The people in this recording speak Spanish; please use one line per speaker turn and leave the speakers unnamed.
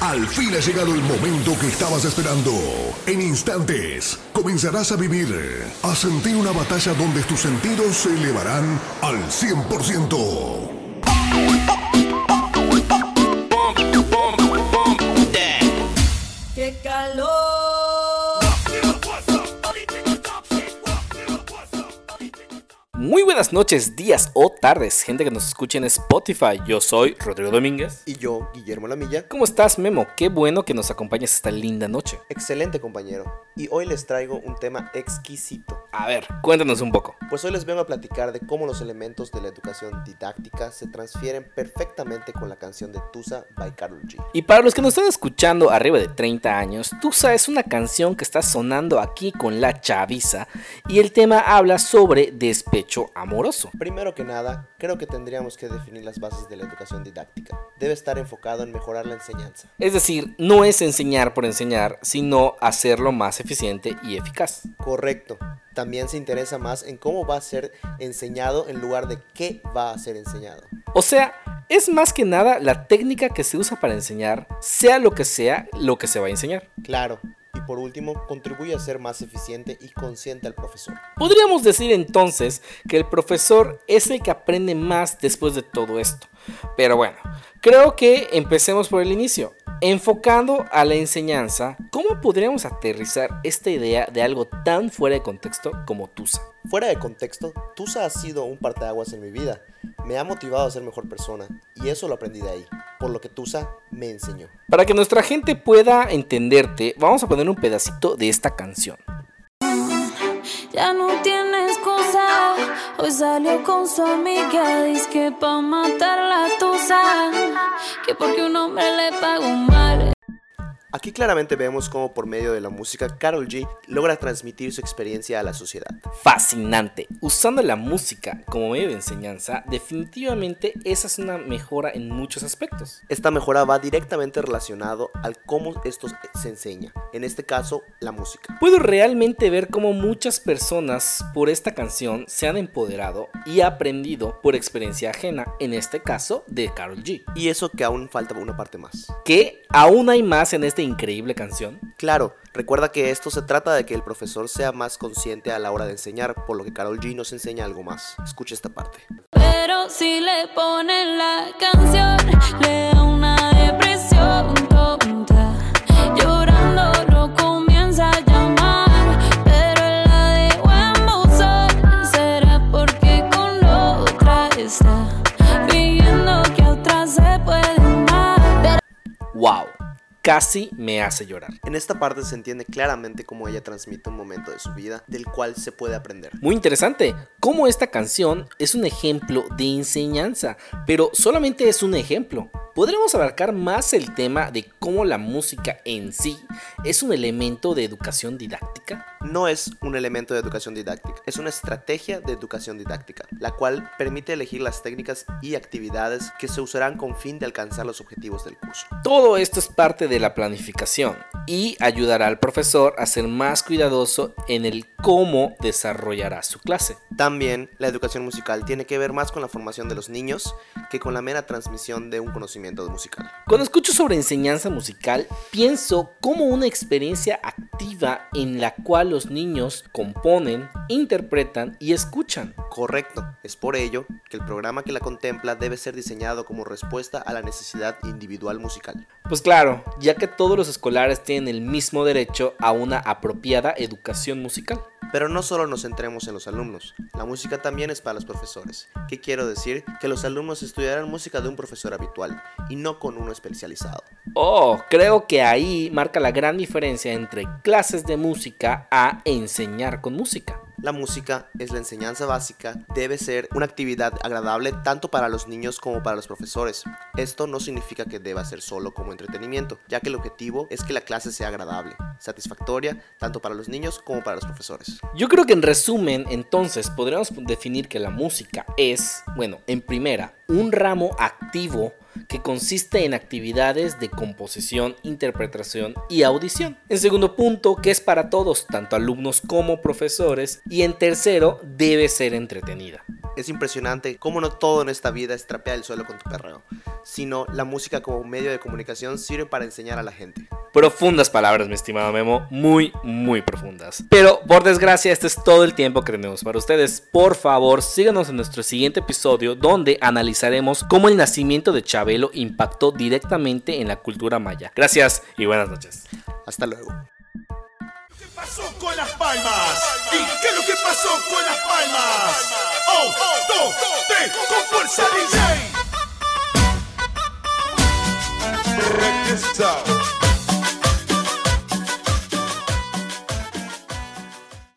Al fin ha llegado el momento que estabas esperando. En instantes comenzarás a vivir, a sentir una batalla donde tus sentidos se elevarán al 100%.
Muy buenas noches, días o tardes, gente que nos escucha en Spotify. Yo soy Rodrigo Domínguez.
Y yo, Guillermo Lamilla.
¿Cómo estás, Memo? Qué bueno que nos acompañes esta linda noche.
Excelente, compañero. Y hoy les traigo un tema exquisito.
A ver, cuéntanos un poco.
Pues hoy les vengo a platicar de cómo los elementos de la educación didáctica se transfieren perfectamente con la canción de Tusa by Karol G.
Y para los que nos están escuchando arriba de 30 años, Tusa es una canción que está sonando aquí con la chaviza y el tema habla sobre despecho amoroso.
Primero que nada, creo que tendríamos que definir las bases de la educación didáctica. Debe estar enfocado en mejorar la enseñanza.
Es decir, no es enseñar por enseñar, sino hacerlo más eficiente y eficaz.
Correcto. También se interesa más en cómo va a ser enseñado en lugar de qué va a ser enseñado.
O sea, es más que nada la técnica que se usa para enseñar, sea lo que sea lo que se va a enseñar.
Claro, por último, contribuye a ser más eficiente y consciente al profesor.
Podríamos decir entonces que el profesor es el que aprende más después de todo esto. Pero bueno, creo que empecemos por el inicio. Enfocando a la enseñanza, ¿cómo podríamos aterrizar esta idea de algo tan fuera de contexto como TUSA?
Fuera de contexto, TUSA ha sido un parteaguas en mi vida. Me ha motivado a ser mejor persona y eso lo aprendí de ahí, por lo que TUSA me enseñó.
Para que nuestra gente pueda entenderte, vamos a poner un pedacito de esta canción.
Ya no tienes cosa. Hoy salió con su amiga. Dice que pa' matar la tusa. Que porque un hombre le pagó mal.
Aquí claramente vemos cómo por medio de la música Carol G logra transmitir su experiencia a la sociedad.
Fascinante. Usando la música como medio de enseñanza, definitivamente esa es una mejora en muchos aspectos.
Esta mejora va directamente relacionado al cómo esto se enseña, en este caso la música.
Puedo realmente ver cómo muchas personas por esta canción se han empoderado y aprendido por experiencia ajena, en este caso de Carol G.
Y eso que aún falta una parte más.
Que aún hay más en esta increíble canción?
Claro, recuerda que esto se trata de que el profesor sea más consciente a la hora de enseñar, por lo que Carol G nos enseña algo más. Escucha esta parte.
Pero si le ponen la canción, le da una depresión tonta. Llorando lo comienza a llamar, pero él la dejó en buzón. Será porque con otra está, fingiendo que a otra se puede amar.
¡Wow! Casi me hace llorar.
En esta parte se entiende claramente cómo ella transmite un momento de su vida del cual se puede aprender.
Muy interesante, cómo esta canción es un ejemplo de enseñanza, pero solamente es un ejemplo. Podremos abarcar más el tema de cómo la música en sí es un elemento de educación didáctica.
No es un elemento de educación didáctica, es una estrategia de educación didáctica, la cual permite elegir las técnicas y actividades que se usarán con fin de alcanzar los objetivos del curso.
Todo esto es parte de la planificación y ayudará al profesor a ser más cuidadoso en el cómo desarrollará su clase.
También la educación musical tiene que ver más con la formación de los niños que con la mera transmisión de un conocimiento musical.
Cuando escucho sobre enseñanza musical, pienso como una experiencia activa en la cual los niños componen, interpretan y escuchan.
Correcto, es por ello que el programa que la contempla debe ser diseñado como respuesta a la necesidad individual musical.
Pues claro, ya que todos los escolares tienen el mismo derecho a una apropiada educación musical.
Pero no solo nos centremos en los alumnos, la música también es para los profesores. ¿Qué quiero decir? Que los alumnos estudiarán música de un profesor habitual y no con uno especializado.
Oh, creo que ahí marca la gran diferencia entre clases de música a enseñar con música.
La música es la enseñanza básica, debe ser una actividad agradable tanto para los niños como para los profesores. Esto no significa que deba ser solo como entretenimiento, ya que el objetivo es que la clase sea agradable, satisfactoria tanto para los niños como para los profesores.
Yo creo que en resumen, entonces, podríamos definir que la música es, bueno, en primera, un ramo activo que consiste en actividades de composición, interpretación y audición. En segundo punto, que es para todos, tanto alumnos como profesores. Y en tercero, debe ser entretenida.
Es impresionante cómo no todo en esta vida es trapear el suelo con tu perreo, sino la música como medio de comunicación sirve para enseñar a la gente.
Profundas palabras, mi estimado Memo, muy, muy profundas. Pero por desgracia, este es todo el tiempo que tenemos para ustedes. Por favor, síganos en nuestro siguiente episodio donde analizaremos cómo el nacimiento de Chabelo impactó directamente en la cultura maya. Gracias y buenas noches.
Hasta luego.
¿Qué pasó con las palmas? ¿Y qué es lo que pasó con las palmas? Oh, dos, tres, con fuerza